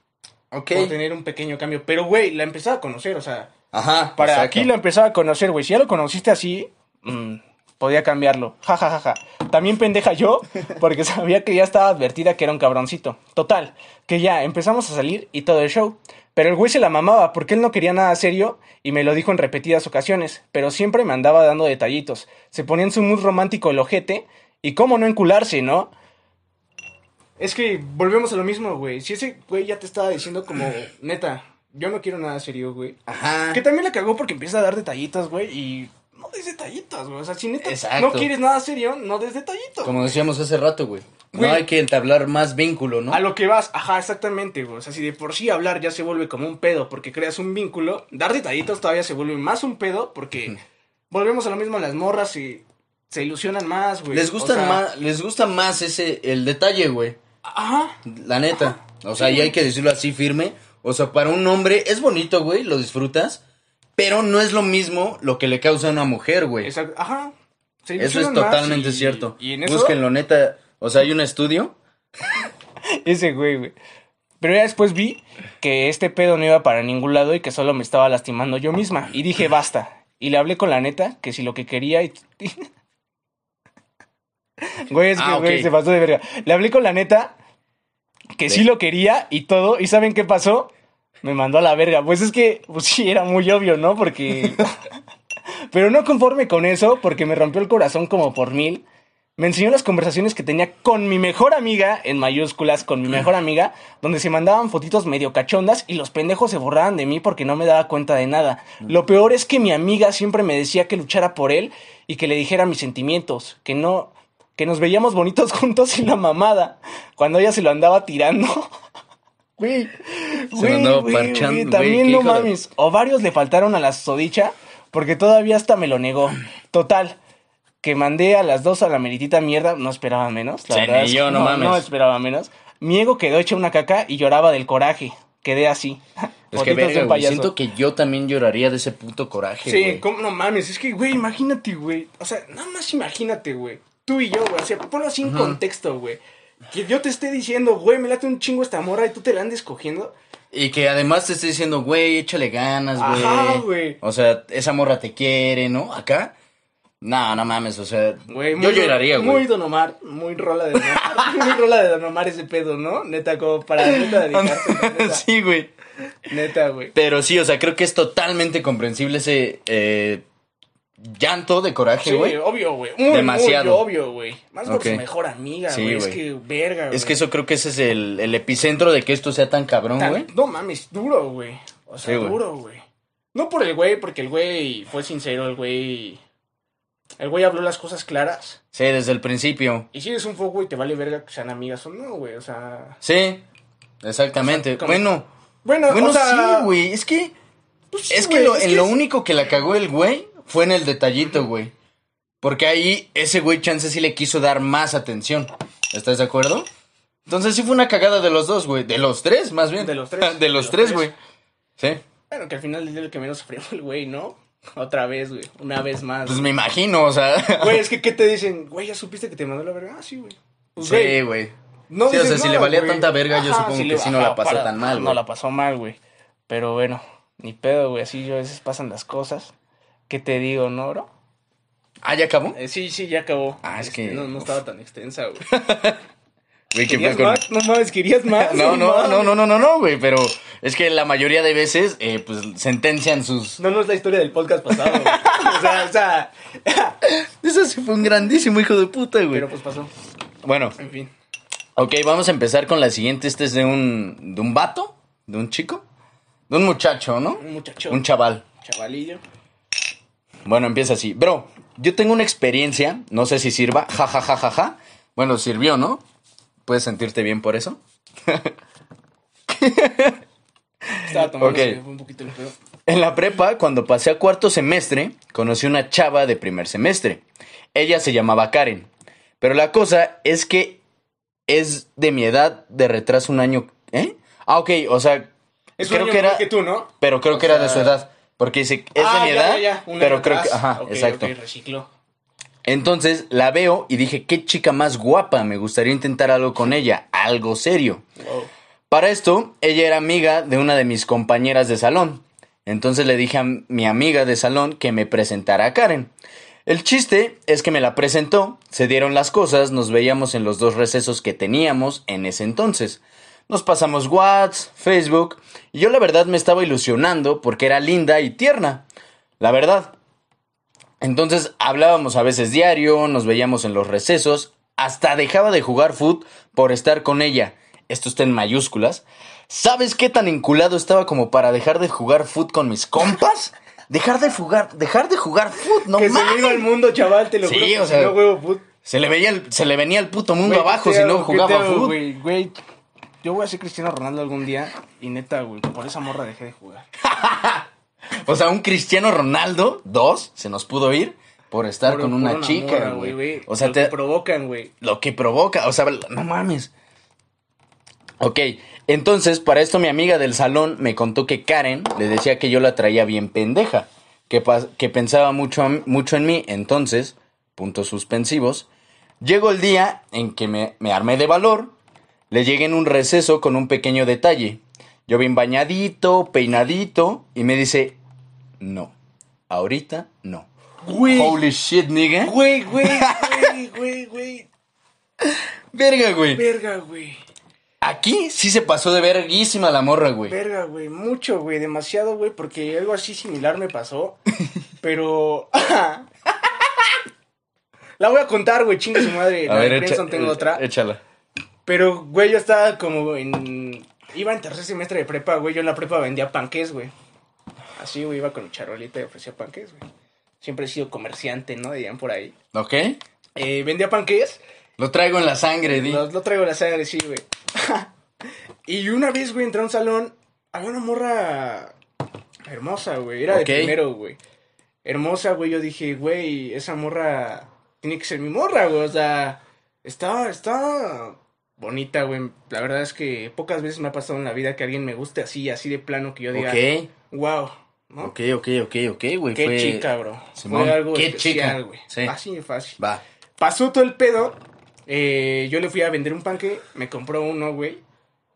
Ok. por tener un pequeño cambio. Pero, güey, la empezaba a conocer, o sea. Ajá. Para exacto. aquí la empezaba a conocer, güey. Si ya lo conociste así, mm, podía cambiarlo. Ja, ja, ja, ja. También pendeja yo, *laughs* porque sabía que ya estaba advertida que era un cabroncito. Total, que ya empezamos a salir y todo el show. Pero el güey se la mamaba porque él no quería nada serio y me lo dijo en repetidas ocasiones, pero siempre me andaba dando detallitos. Se ponía en su mood romántico el ojete y cómo no encularse, ¿no? Es que volvemos a lo mismo, güey. Si ese güey ya te estaba diciendo como, neta, yo no quiero nada serio, güey. Ajá. Que también la cagó porque empieza a dar detallitos, güey, y no des detallitos, güey. O sea, si neta Exacto. no quieres nada serio, no des detallitos. Como decíamos hace rato, güey. No hay que entablar más vínculo, ¿no? A lo que vas, ajá, exactamente, güey. O sea, si de por sí hablar ya se vuelve como un pedo porque creas un vínculo, dar detallitos todavía se vuelve más un pedo porque volvemos a lo mismo, las morras y se ilusionan más, güey. Les O gustan sea, más, les gusta más ese, el detalle, güey. Ajá. La neta. O sea, y hay que decirlo así firme. O sea, para un hombre es bonito, güey, lo disfrutas. Pero no es lo mismo lo que le causa a una mujer, güey. exacto, Ajá. Se Eso es totalmente y- cierto. Y en eso, Búsquenlo, neta. O sea, hay un estudio. *laughs* Ese güey, güey. Pero ya después vi que este pedo no iba para ningún lado y que solo me estaba lastimando yo misma. Y dije, basta. Y le hablé con la neta que si lo que quería y... *laughs* Güey, es que, Ah, güey, se pasó de verga. Le hablé con la neta que sí De- lo quería y todo. ¿Y saben qué pasó? Me mandó a la verga. Pues es que, pues sí, era muy obvio, ¿no? Porque... *laughs* Pero no conforme con eso, porque me rompió el corazón como por mil. Me enseñó las conversaciones que tenía con mi mejor amiga, en mayúsculas, con mi mejor amiga, donde se mandaban fotitos medio cachondas y los pendejos se borraban de mí porque no me daba cuenta de nada. Lo peor es que mi amiga siempre me decía que luchara por él y que le dijera mis sentimientos, que no, que nos veíamos bonitos *laughs* juntos y la mamada, cuando ella se lo andaba tirando. Güey, andaba parchando, güey, también no de- mames. O varios le faltaron a la sodicha porque todavía hasta me lo negó. Total, que mandé a las dos a la meritita mierda, no esperaba menos. La verdad ni yo, no mames. No esperaba menos. Mi ego quedó hecha una caca y lloraba del coraje. Quedé así. Es que de verga, güey. Siento que yo también lloraría de ese puto coraje, Sí, güey. ¿cómo no mames? Es que, güey, imagínate, güey. O sea, nada más imagínate, güey. Tú y yo, güey. O sea, ponlo así en contexto, güey. Que yo te esté diciendo, güey, me late un chingo esta morra y tú te la andes cogiendo. Y que además te esté diciendo, güey, échale ganas, güey. Ajá, güey. O sea, esa morra te quiere, ¿no? Acá. No, no mames, o sea, Güey, yo muy- lloraría, Muy güey. Don Omar, muy rola de Don Omar. *laughs* muy rola de Don Omar ese pedo, ¿no? Neta, como para neta *laughs* dedicarse. Neta, *laughs* sí, güey. neta, güey. Pero sí, o sea, creo que es totalmente comprensible ese eh, llanto de coraje, Sí, güey. obvio, güey. Demasiado. Muy obvio, güey. Más por su mejor amiga, Sí, güey. es que, verga, güey. es que eso creo que ese es el, el epicentro de que esto sea tan cabrón, güey. No mames, duro, güey. O sea, Sí, duro, güey. No por el güey, porque el güey fue sincero, el güey. El güey habló las cosas claras. Sí, desde el principio. Y si eres un foco y te vale verga que sean amigas o no, güey. O sea. Sí, exactamente. O sea, bueno, Bueno, bueno, o sea. sí, güey. Es que, pues sí, es que, lo, es en que lo es- único que la cagó el güey fue en el detallito, güey. Porque ahí ese güey chance sí le quiso dar más atención. ¿Estás de acuerdo? Entonces sí fue una cagada de los dos, güey. De los tres, más bien. De los tres. *laughs* de los tres, güey. Sí. Bueno, que al final día el que menos sufrió el güey, ¿no? Otra vez, güey. Una vez más. Pues güey. me imagino, o sea. *laughs* Güey, es que ¿qué te *laughs* dicen? Güey, ¿ya supiste que te mandó la verga? Ah, sí, güey. Pues, Sí, güey. No Sí, o sea, si le valía güey. tanta verga, yo supongo le- que sí no la pasó para- tan mal, No güey. la pasó mal, güey. Pero bueno, ni pedo, güey. Así yo a veces pasan las cosas. ¿Qué te digo, no, bro? Ah, ¿ya acabó? Eh, sí, sí, ya acabó. Ah, es Este, que- No, no estaba tan extensa, güey. *laughs* Güey, ¿qué ¿Querías con- más? No mames, ¿querías *laughs* más? No, no, mames. no, no, no, no, no, güey, pero es que la mayoría de veces, eh, pues, sentencian sus... No, no es la historia del podcast pasado, güey. *laughs* O sea, o sea... Eso sí fue un grandísimo hijo de puta, güey. Pero pues pasó. Bueno, En fin. ok, vamos a empezar con la siguiente. Este es de un, de un vato, de un chico, de un muchacho, ¿no? Un muchacho. Un chaval. chavalillo. Bueno, empieza así. Bro, yo tengo una experiencia, no sé si sirva, ja, ja, ja, ja, ja. Bueno, sirvió, ¿no? ¿Puedes sentirte bien por eso? Estaba tomando Ok. se me fue un poquito el pedo. En la prepa, cuando pasé a cuarto semestre, conocí una chava de primer semestre. Ella se llamaba Karen. Pero la cosa es que es de mi edad de retraso un año. ¿Eh? Ah, ok, o sea, Es un creo año que era. que tú, ¿no? Pero creo O que era de su edad. Porque dice, es Ah, de mi ya, edad, ya, ya, un pero creo que, ajá, exacto. Entonces la veo y dije, qué chica más guapa, me gustaría intentar algo con ella, algo serio. Wow. Para esto, ella era amiga de una de mis compañeras de salón. Entonces le dije a mi amiga de salón que me presentara a Karen. El chiste es que me la presentó, se dieron las cosas, nos veíamos en los dos recesos que teníamos en ese entonces. Nos pasamos WhatsApp, Facebook, y yo la verdad me estaba ilusionando porque era linda y tierna. La verdad. Entonces hablábamos a veces diario, nos veíamos en los recesos, hasta dejaba de jugar foot por estar con ella. Esto está en mayúsculas. ¿Sabes qué tan enculado estaba como para dejar de jugar foot con mis compas? Dejar de jugar, dejar de jugar foot, no que se me iba al mundo, chaval, te lo Sí, juro. que o sea, no juego fut. Se le veía el- se le venía el puto mundo abajo ¿qué si no jugaba foot. Güey, güey, yo voy a ser Cristiano Ronaldo algún día y neta, güey, por esa morra dejé de jugar. *laughs* O sea, un Cristiano Ronaldo, dos, se nos pudo ir por estar Por- con por una, chica, güey. O sea, lo te, que provocan, güey. lo que provoca, o sea, no mames. Ok, entonces, para esto mi amiga del salón me contó que Karen le decía que yo la traía bien pendeja, que, que pensaba mucho, mucho en mí, entonces, puntos suspensivos, llegó el día en que me, me armé de valor, le llegué en un receso con un pequeño detalle. Yo bien bañadito, peinadito, y me dice, no, ahorita no. Güey, Holy shit, nigga. güey, güey, *laughs* güey, güey, güey. Verga, güey. Verga, güey. Aquí sí se pasó de verguísima la morra, güey. Verga, güey, mucho, güey, demasiado, güey, porque algo así similar me pasó, *laughs* pero... *laughs* La voy a contar, güey, chinga su madre. A La ver, echa- tengo otra. échala. Pero, güey, yo estaba como en... Iba en tercer semestre de prepa, güey. Yo en la prepa vendía panques, güey. Así, güey, iba con mi charolita y ofrecía panques, güey. Siempre he sido comerciante, ¿no? Dirían por ahí. ¿Ok? Eh, vendía panques. Lo traigo en la sangre, di. Lo, lo traigo en la sangre, sí, güey. *laughs* y una vez, güey, entré a un salón. Había una morra hermosa, güey. Era de primero, güey. Hermosa, güey. Yo dije, güey, esa morra tiene que ser mi morra, güey. O sea, está, está bonita, güey. La verdad es que pocas veces me ha pasado en la vida que alguien me guste así, así de plano, que yo diga, Ok. wow, ¿no? Ok, ok, ok, ok, güey. Qué fue- chica, bro. Simón, Fue algo qué especial, chica. güey. Sí. De fácil. Va. Pasó todo el pedo. eh, yo le fui a vender un panque. Me compró uno, güey.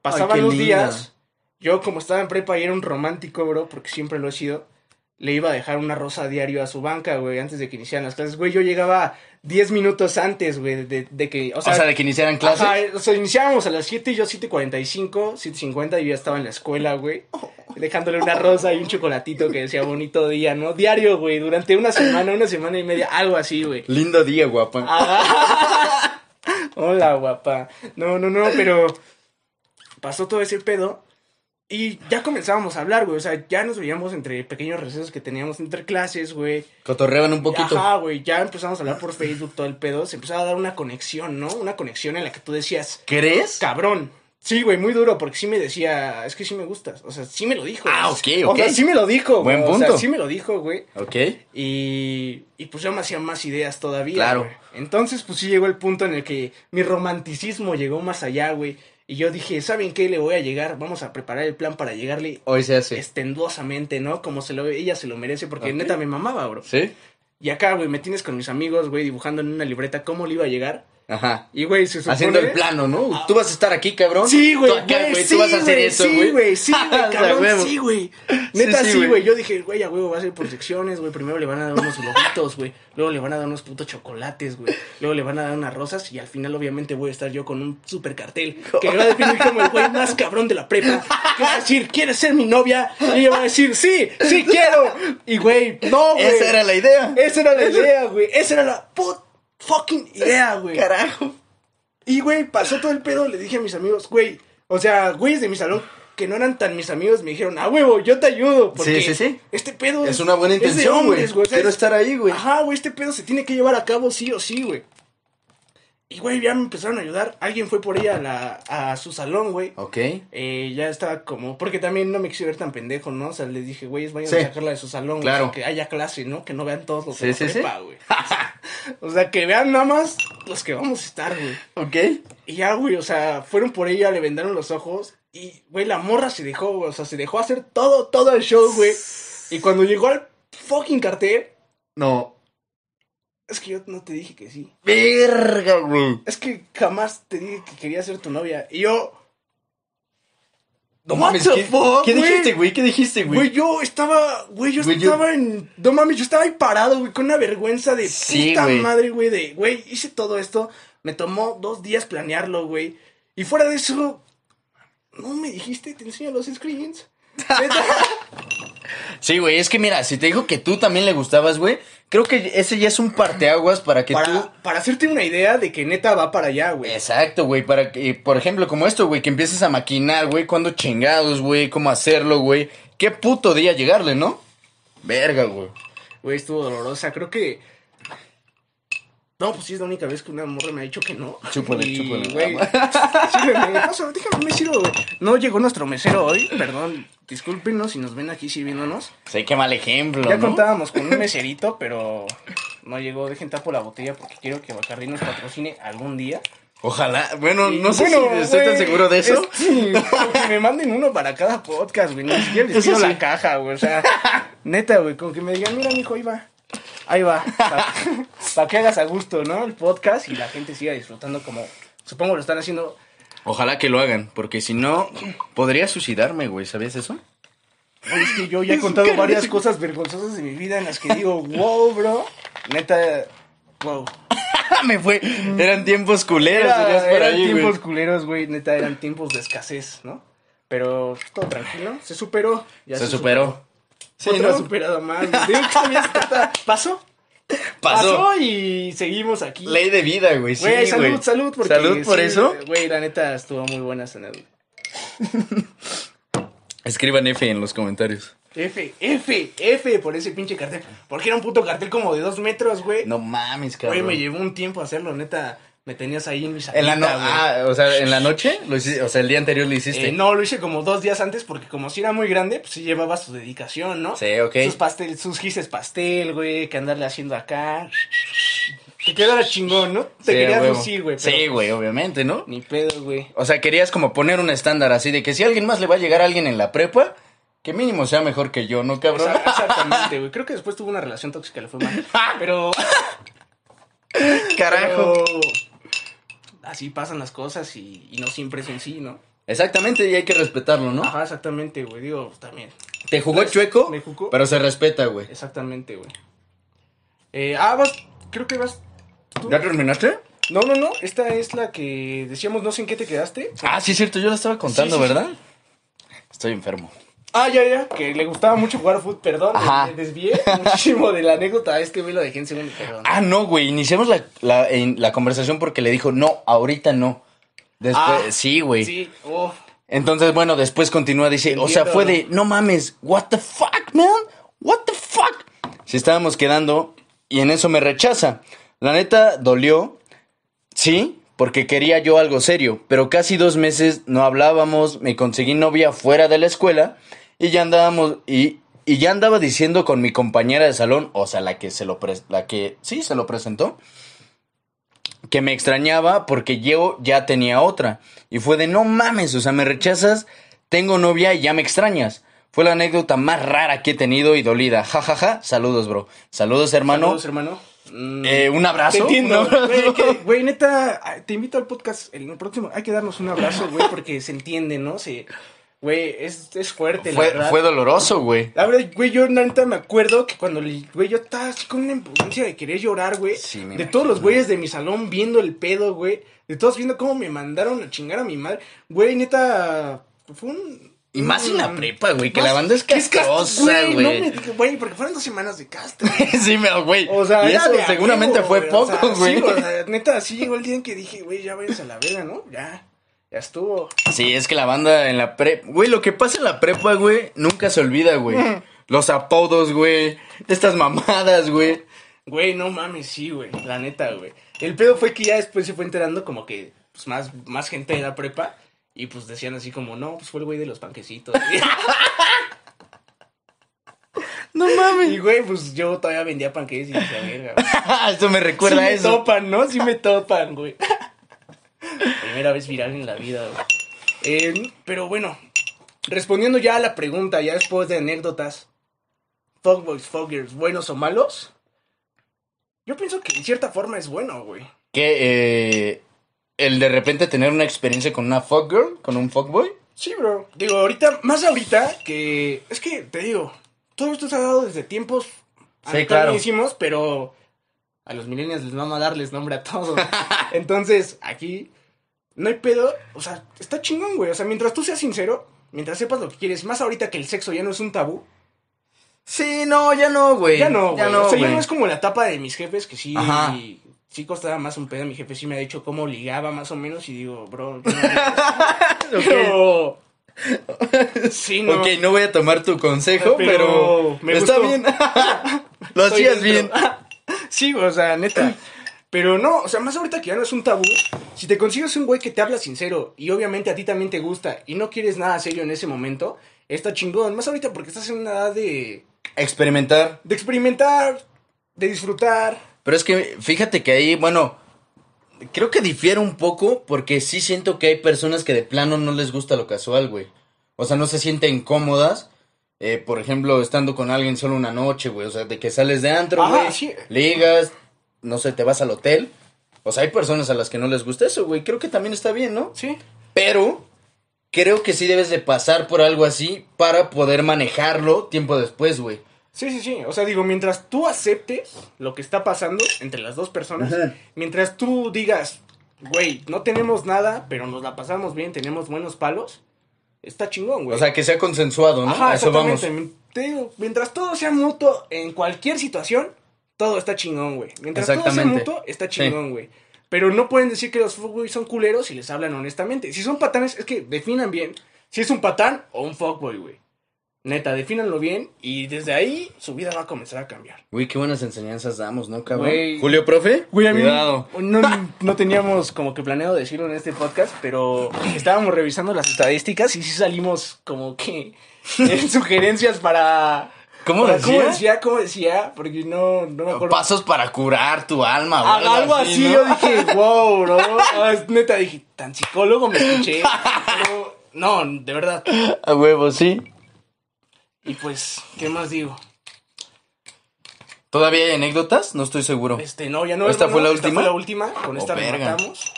Pasaban los días. Yo, como estaba en prepa y era un romántico, bro, porque siempre lo he sido. Le iba a dejar una rosa a diario a su banca, güey, antes de que iniciaran las clases. Güey, yo llegaba 10 minutos antes, güey, de, de que. O sea, de que iniciaran clases. Ajá, o sea, iniciábamos a las 7 y yo 7.45, 7.50 y yo ya estaba en la escuela, güey. Dejándole una rosa y un chocolatito que decía bonito día, ¿no? Diario, güey, durante una semana, una semana y media, algo así, güey. Lindo día, guapa. Ah. *laughs* Hola, guapa. No, no, no, pero pasó todo ese pedo y ya comenzábamos a hablar, güey. O sea, ya nos veíamos entre pequeños recesos que teníamos entre clases, güey. Cotorreaban un poquito. Ajá, güey. Ya empezamos a hablar por Facebook, todo el pedo. Se empezó a dar una conexión, ¿no? Una conexión en la que tú decías, ¿Crees? cabrón. Sí, güey, muy duro, porque sí me decía, es que sí me gustas. O sea, sí me lo dijo. Ah, ok, ok. O sea, sí me lo dijo. Buen güey. O sea, punto. sí me lo dijo, güey. Ok. Y, y pues yo me hacía más ideas todavía. Claro. güey. Entonces, pues sí llegó el punto en el que mi romanticismo llegó más allá, güey. Y yo dije, ¿saben qué? Le voy a llegar, vamos a preparar el plan para llegarle Hoy se hace. estenduosamente, ¿no? Como se lo ella se lo merece, porque Ok. neta me mamaba, bro. ¿Sí? Y acá, güey, me tienes con mis amigos, güey, dibujando en una libreta cómo le iba a llegar. Ajá. Y, güey, se supone... Haciendo el plano, ¿no? Tú vas a estar aquí, cabrón. Sí, güey, Tú acá, güey, güey. sí, Tú vas a hacer güey, eso, sí, güey. güey, sí, *laughs* güey, O sea, cabrón, sí, güey. Neta, Sí, sí, sí, güey. güey. Yo dije, güey, a huevo, va a ser por secciones, güey. Primero le van a dar unos globitos, güey. Luego le van a dar unos putos chocolates, güey. Luego le van a dar unas rosas y al final, obviamente, voy a estar yo con un super cartel que va a definir como el güey más cabrón de la prepa. Que va a decir, ¿quieres ser mi novia? Y ella va a decir, sí, sí quiero. Y, güey, no, güey. Esa era la idea. Esa era la idea, güey. Esa era la put fucking idea, güey. Carajo. Y, güey, pasó todo el pedo, le dije a mis amigos, güey, o sea, güeyes de mi salón que no eran tan mis amigos, me dijeron, ah, huevo, yo te ayudo. Porque Sí, sí, sí. Este pedo Es una buena intención, güey. hombres, o sea, Quiero es- estar ahí, güey. Ajá, güey, este pedo se tiene que llevar a cabo sí o sí, güey. Y, güey, ya me empezaron a ayudar. Alguien fue por ella a, la, a su salón, güey. Ok. Eh, ya estaba como, porque también no me quise ver tan pendejo, ¿no? O sea, les dije, güey, vayan Sí. a sacarla de su salón, Claro. o sea, que haya clase, ¿no? Que no vean todos los Sí, de sí, sí. prepa, güey. o sea, que vean nada más los que vamos a estar, güey. Ok. Y ya, güey, o sea, fueron por ella, le vendaron los ojos. Y, güey, la morra se dejó, güey. O sea, se dejó hacer todo, todo el show, güey. Y cuando llegó al fucking cartel, No. Es que yo no te dije que sí. Verga, güey. Es que jamás te dije que quería ser tu novia. Y yo, No What mames, the ¿qué, fuck, ¿qué dijiste, güey? ¿Qué dijiste, güey? güey, yo estaba, güey, yo Güey, yo- estaba en, no mames, yo estaba ahí parado, güey, con una vergüenza de Sí, puta güey. madre, güey, de, güey, hice todo esto, me tomó dos días planearlo, güey. Y fuera de eso, no me dijiste, te enseño los screens. *laughs* Sí, güey, es que mira, si te dijo que tú también le gustabas, güey, creo que ese ya es un parteaguas para que para, tú... para hacerte una idea de que neta va para allá, güey. Exacto, güey, para que, por ejemplo, como esto, güey, que empieces a maquinar, güey, cuándo chingados, güey, cómo hacerlo, güey. Qué puto día llegarle, ¿no? Verga, güey. Güey, estuvo dolorosa. Creo que. No, pues sí es la única vez que una morra me ha dicho que no. Chúpale, Y, chúpale. Güey, *laughs* déjame, me sirvo, güey. No llegó nuestro mesero hoy, perdón. Discúlpenos si nos ven aquí sirviéndonos. Sí, qué mal ejemplo, Ya ¿no? contábamos con un meserito, pero no llegó. Dejen tapo la botella porque quiero que Bacardi nos patrocine algún día. Ojalá, bueno, no sé bueno, si estoy tan seguro de eso. es- sí, que me manden uno para cada podcast, güey. Ni siquiera les pido sí. la caja, güey. O sea, neta, güey. Como que me digan, mira, mijo, ahí va. Ahí va. Para que hagas a gusto, ¿no? El podcast y la gente siga disfrutando como supongo lo están haciendo. Ojalá que lo hagan, porque si no, podría suicidarme, güey, ¿sabías eso? Es que yo ya he contado varias cosas vergonzosas de mi vida en las que digo, wow, bro. Neta, wow. *laughs* Me fue, eran tiempos culeros, Era- por eran ahí, tiempos güey. culeros, güey. Neta, eran tiempos de escasez, ¿no? Pero todo tranquilo. Se superó. ya Se superó. Sí, Otra ¿no? superada más. güey. Digo que trata- Pasó. Pasó. y seguimos aquí. Ley de vida, güey, sí, Güey, güey. salud, salud. Porque, Salud por sí, eso. Güey, la neta estuvo muy buena salud. *laughs* Escriban F en los comentarios. F, F, F por ese pinche cartel. Porque era un puto cartel como de dos metros, güey. No mames, Güey, cabrón. me llevó un tiempo hacerlo, neta. Me tenías ahí en mi En la no salita, ah, o sea, en la noche, lo hici- o sea, el día anterior lo hiciste. Eh, no, lo hice como dos días antes porque como si era muy grande, pues sí llevaba su dedicación, ¿no? Sí, ok. Sus pastel, sus gises pastel, güey, que andarle haciendo acá. Que quedara chingón, ¿no? Te Sí, querías lucir, güey. Sí, güey, obviamente, ¿no? Ni pedo, güey. O sea, querías como poner un estándar así de que si alguien más le va a llegar a alguien en la prepa, que mínimo sea mejor que yo, ¿no, cabrón? Exa- *laughs* Exactamente, güey. Creo que después tuvo una relación tóxica, le fue mal. *laughs* Pero. Carajo. pero así pasan las cosas y, y no siempre es en sí, ¿no? Exactamente, y hay que respetarlo, ¿no? Ajá, exactamente, güey. Digo, pues, también. Te jugó Pues, chueco, me jugó. pero se respeta, güey. Exactamente, güey. Eh, ah, vas. Creo que vas. tú. ¿Ya terminaste? No, no, no. Esta es la que decíamos, no sé en qué te quedaste. Ah, sí, es cierto, yo la estaba contando, Sí, sí, ¿verdad? Estoy enfermo. Ah, ya, ya. Que le gustaba mucho jugar fútbol. Perdón, Ajá. me desvié *laughs* muchísimo de la anécdota. Este güey lo dejé en segundo, perdón. Ah, no, güey, iniciamos la, la, en- la conversación porque le dijo, no, ahorita no. Después, Ah, sí, güey. Sí, oh. Entonces, bueno, después continúa, dice, o sea, fue de, no mames, what the fuck, man, what the fuck. Si estábamos quedando y en eso me rechaza. La neta, dolió, sí, porque quería yo algo serio, pero casi dos meses no hablábamos, me conseguí novia fuera de la escuela y ya andábamos, y, y ya andaba diciendo con mi compañera de salón, o sea, la que se lo, pres- la que, sí, se lo presentó, que me extrañaba porque yo ya tenía otra. Y fue de, no mames, o sea, me rechazas, tengo novia y ya me extrañas. Fue la anécdota más rara que he tenido y dolida. Ja, ja, ja. Saludos, bro. Saludos, hermano. Saludos, hermano. Mm, Eh, un abrazo. Te entiendo. Güey, neta, te invito al podcast. El próximo, hay que darnos un abrazo, güey, porque se entiende, ¿no? Se, güey, es, es fuerte, la Fue, verdad. fue doloroso, güey. La verdad, güey, yo neta me acuerdo que cuando, le- güey, yo estaba así con una impotencia de querer llorar, güey. Sí, me de imagino. todos los güeyes de mi salón viendo el pedo, güey. De todos viendo cómo me mandaron a chingar a mi madre. Güey, neta, fue un... Y más en la prepa, güey, que la banda es castrosa, no güey. Güey, porque fueron dos semanas de castro. *laughs* sí, me, güey. O sea, y eso seguramente fue poco, o sea, güey. Sí, o sea, neta, sí llegó el día en que dije, güey, ya váyanse a la verga, ¿no? Ya, ya estuvo. Sí, es que la banda en la prepa. Güey, lo que pasa en la prepa, güey, nunca se olvida, güey. Los apodos, güey. Estas mamadas, güey. Güey, no mames, sí, güey, la neta, güey. El pedo fue que ya después se fue enterando como que, pues, más, más gente de la prepa. Y pues decían así como, no, pues fue el güey de los panquecitos. *laughs* No mames. y güey, pues yo todavía vendía panqueques y decía, verga, güey. *laughs* Esto me recuerda sí a me eso. topan, ¿no? Sí me topan, güey. Primera vez viral en la vida. Eh, pero bueno, respondiendo ya a la pregunta, ya después de anécdotas, fuckboys, fuckgirls, buenos o malos, yo pienso que en cierta forma es bueno, güey. Que eh, el de repente tener una experiencia con una fuckgirl, con un fuckboy. Sí, bro. Digo, ahorita, más ahorita que. Es que, te digo, todo esto se ha dado desde tiempos. Sí, claro. hicimos, pero a los millennials les vamos a darles nombre a todos. *laughs* Entonces, aquí no hay pedo. O sea, está chingón, güey. O sea, mientras tú seas sincero, mientras sepas lo que quieres, más ahorita que el sexo ya no es un tabú. Sí, no, ya no, güey. Ya no, ya güey. no, o sea, ya güey. no es como la etapa de mis jefes que sí. Ajá. Sí costaba más un pedo. Mi jefe sí me ha dicho cómo ligaba más o menos. Y digo, bro. yo no- *laughs* *laughs* Pero. Sí, no. Ok, no voy a tomar tu consejo, pero, Pero me está gustó. bien. *laughs* Lo hacías bien. sí, o sea, neta. Pero no, o sea, más ahorita que ya no es un tabú, si te consigues un güey que te habla sincero y obviamente a ti también te gusta y no quieres nada serio en ese momento, está chingón. Más ahorita porque estás en una edad de, Experimentar. de experimentar, de disfrutar. Pero es que fíjate que ahí, bueno, creo que difiere un poco porque sí siento que hay personas que de plano no les gusta lo casual, güey. O sea, no se sienten cómodas. eh, por ejemplo, estando con alguien solo una noche, güey. O sea, de que sales de antro, güey. sí. Ligas, no sé, te vas al hotel. O sea, hay personas a las que no les gusta eso, güey. Creo que también está bien, ¿no? Sí. Pero creo que sí debes de pasar por algo así para poder manejarlo tiempo después, güey. Sí, sí, sí. O sea, digo, mientras tú aceptes lo que está pasando entre las dos personas, Ajá. mientras tú digas, güey, no tenemos nada, pero nos la pasamos bien, tenemos buenos palos, está chingón, güey. O sea, que sea consensuado, ¿no? Ajá, a eso vamos. exactamente. Te digo, mientras todo sea mutuo en cualquier situación, todo está chingón, güey. Mientras todo sea mutuo, está chingón, güey. Pero no pueden decir que los fuckboys son culeros si les hablan honestamente. Si son patanes, es que definan bien si es un patán o un fuckboy, güey. Neta, defínanlo bien y desde ahí su vida va a comenzar a cambiar. Uy, qué buenas enseñanzas damos, ¿no, cabrón? Güey. Julio, profe. Güey, a mí Cuidado. no, no teníamos como que planeado decirlo en este podcast, pero estábamos revisando las estadísticas y sí salimos como que *laughs* en sugerencias para... ¿Cómo decía? ¿Cómo decía? ¿Cómo decía? Porque no, no me acuerdo. Pasos para curar tu alma, güey. algo así, ¿no? yo dije, *laughs* wow, bro. Ah, es neta, dije, tan psicólogo me escuché. *laughs* Pero, no, de verdad. A huevo, sí. Y pues, ¿qué más digo? ¿Todavía hay anécdotas? No estoy seguro. Este, no, ya no. ¿Esta hermano, fue la Esta última? fue la última. Con Oh, esta verga. rematamos.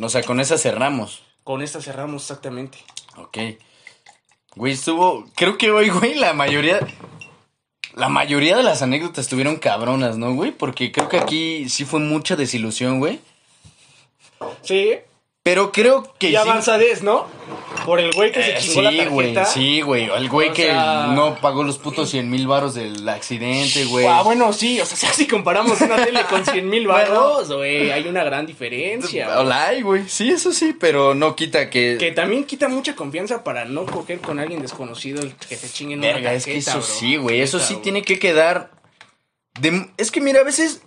O sea, con esa cerramos. Con esta cerramos exactamente. Ok. Güey, estuvo. Creo que hoy, güey, la mayoría. La mayoría de las anécdotas estuvieron cabronas, ¿no, güey? Porque creo que aquí sí fue mucha desilusión, güey. Sí. Pero creo que Y avanzadez, ¿no? Por el güey que se Eh, chingó la sí, tarjeta. güey, sí, güey. El güey O que sea- no pagó los putos 100 mil baros del accidente, güey. Ah, bueno, sí, o sea, *laughs* si comparamos una tele con 100 mil baros, güey, hay una gran diferencia. Hola, güey. Sí, eso sí, pero no quita que. Que también quita mucha confianza para no coger con alguien desconocido el que te chinguen una Verga, es que tarjeta, eso bro. sí, güey. Eso sí tiene que quedar. de- Es que mira, a veces.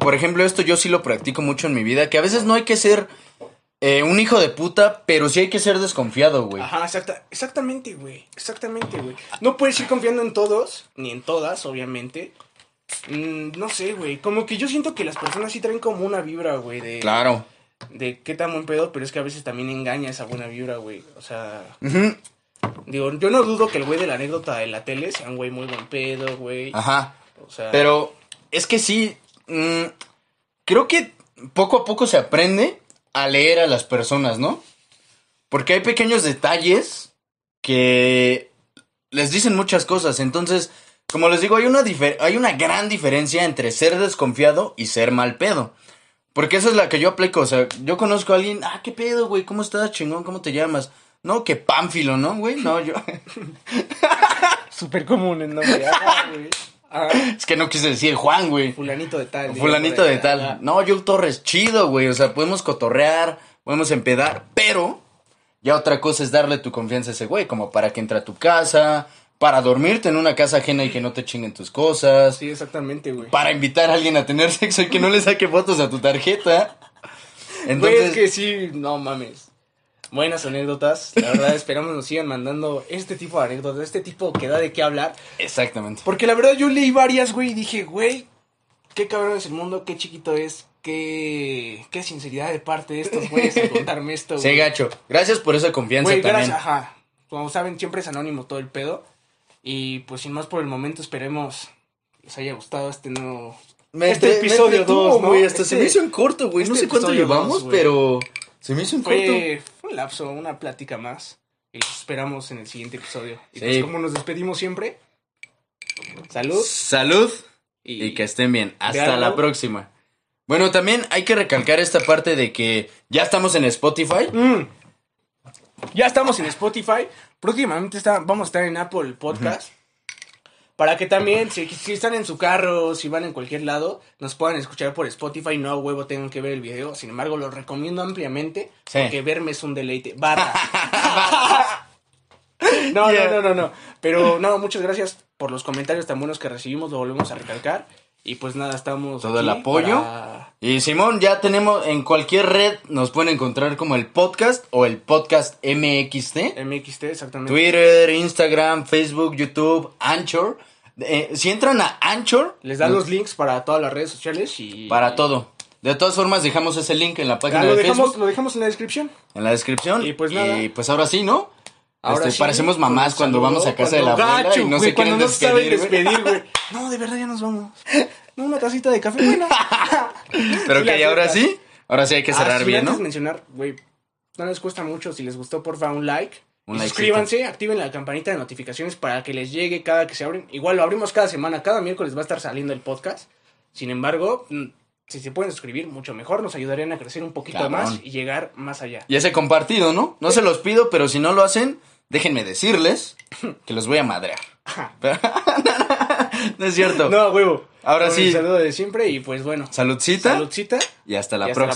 Por ejemplo, esto yo sí lo practico mucho en mi vida. Que a veces no hay que ser eh, un hijo de puta, pero sí hay que ser desconfiado, güey. Ajá, exacta, exactamente, güey. Exactamente, güey. No puedes ir confiando en todos, ni en todas, obviamente. Mm, no sé, güey. Como que yo siento que las personas sí traen como una vibra, güey, de, Claro. de qué tan buen pedo, pero es que a veces también engaña esa buena vibra, güey. O sea, Ujú. digo, yo no dudo que el güey de la anécdota de la tele sea un güey muy buen pedo, güey. Ajá. O sea, Pero es que sí. mm, creo que poco a poco se aprende a leer a las personas, ¿no? Porque hay pequeños detalles que les dicen muchas cosas. Entonces, como les digo, hay una, hay una gran diferencia entre ser desconfiado y ser mal pedo. Porque esa es la que yo aplico. O sea, yo conozco a alguien, ah, qué pedo, güey, ¿cómo estás, chingón? ¿Cómo te llamas? No, que pánfilo, ¿no, güey? No, yo. *laughs* súper común el nombre. Güey. Es que no quise decir Juan, güey. Fulanito de tal. Fulanito de tal. No, yo Torres, chido, güey. O sea, podemos cotorrear, podemos empedar, pero ya otra cosa es darle tu confianza a ese güey, como para que entre a tu casa, para dormirte en una casa ajena y que no te chinguen tus cosas, Sí, exactamente, güey. para invitar a alguien a tener *laughs* sexo y que no le saque fotos a tu tarjeta. Güey, Entonces, es que sí, no mames. Buenas anécdotas. La verdad, *laughs* esperamos nos sigan mandando este tipo de anécdotas, este tipo que da de qué hablar. exactamente. Porque la verdad yo leí varias, güey, y dije, güey, qué cabrón es el mundo, qué chiquito es, qué, qué sinceridad de parte de estos güeyes en contarme esto, *laughs* Sí, güey. gacho. Gracias por esa confianza Güey, también. gracias, ajá. Como saben, siempre es anónimo todo el pedo. Y pues sin más por el momento, esperemos les haya gustado este nuevo... Me Este episodio entretuvo, dos, ¿no? güey, hasta se Este- me hizo en corto, güey. no este sé cuánto llevamos, dos, pero se me hizo en corto. Fue, fue un lapso, una plática más. Y los esperamos en el siguiente episodio. Y Sí. pues como nos despedimos siempre, salud. Salud y que estén bien. Hasta algo. la próxima. Bueno, también hay que recalcar esta parte de que ya estamos en Spotify. Mm. Ya estamos en Spotify. Próximamente está- vamos a estar en Apple Podcast. Para que también, si, si están en su carro, si van en cualquier lado, nos puedan escuchar por Spotify. No a huevo tengan que ver el video. Sin embargo, lo recomiendo ampliamente. Sí. Porque verme es un deleite. Barra. *laughs* no, Yeah. no, no, no, no. Pero no, muchas gracias por los comentarios tan buenos que recibimos. Lo volvemos a recalcar. Y pues nada, estamos. Todo el apoyo. para- Y Simón, ya tenemos en cualquier red, nos pueden encontrar como el podcast o el podcast MXT. MXT, exactamente. Twitter, Instagram, Facebook, YouTube, Anchor. Eh, si entran a Anchor, Les dan los links para todas las redes sociales y... para todo. De todas formas, dejamos ese link en la Ah, página lo, de dejamos, Facebook, lo dejamos en la descripción. en la descripción. Y pues nada. Y pues ahora sí, ¿no? Ahora Este, sí, parecemos mamás cuando vamos a casa de la abuela Gacho, y no güey, se quieren despedir, güey. despedir, güey. *laughs* No, de verdad ya nos vamos. No, una tacita de café, bueno. *laughs* Pero que ahora sí, ahora sí hay que cerrar Ah, sí, bien, ¿no? mencionar, güey, no les cuesta mucho. Si les gustó, porfa, un like. Un suscríbanse, activen la campanita de notificaciones para que les llegue cada que se abren. Igual lo abrimos cada semana, cada miércoles va a estar saliendo el podcast. Sin embargo, mm, si se pueden suscribir, mucho mejor. Nos ayudarían a crecer un poquito Cabrón. más y llegar más allá. Y ese compartido, ¿no? No se los pido, pero si no lo hacen, déjenme decirles *laughs* que los voy a madrear. *laughs* No es cierto. No, huevo. Ahora Con sí. El saludo de siempre y pues bueno. Saludcita Saludcita. y hasta la Y hasta la próxima.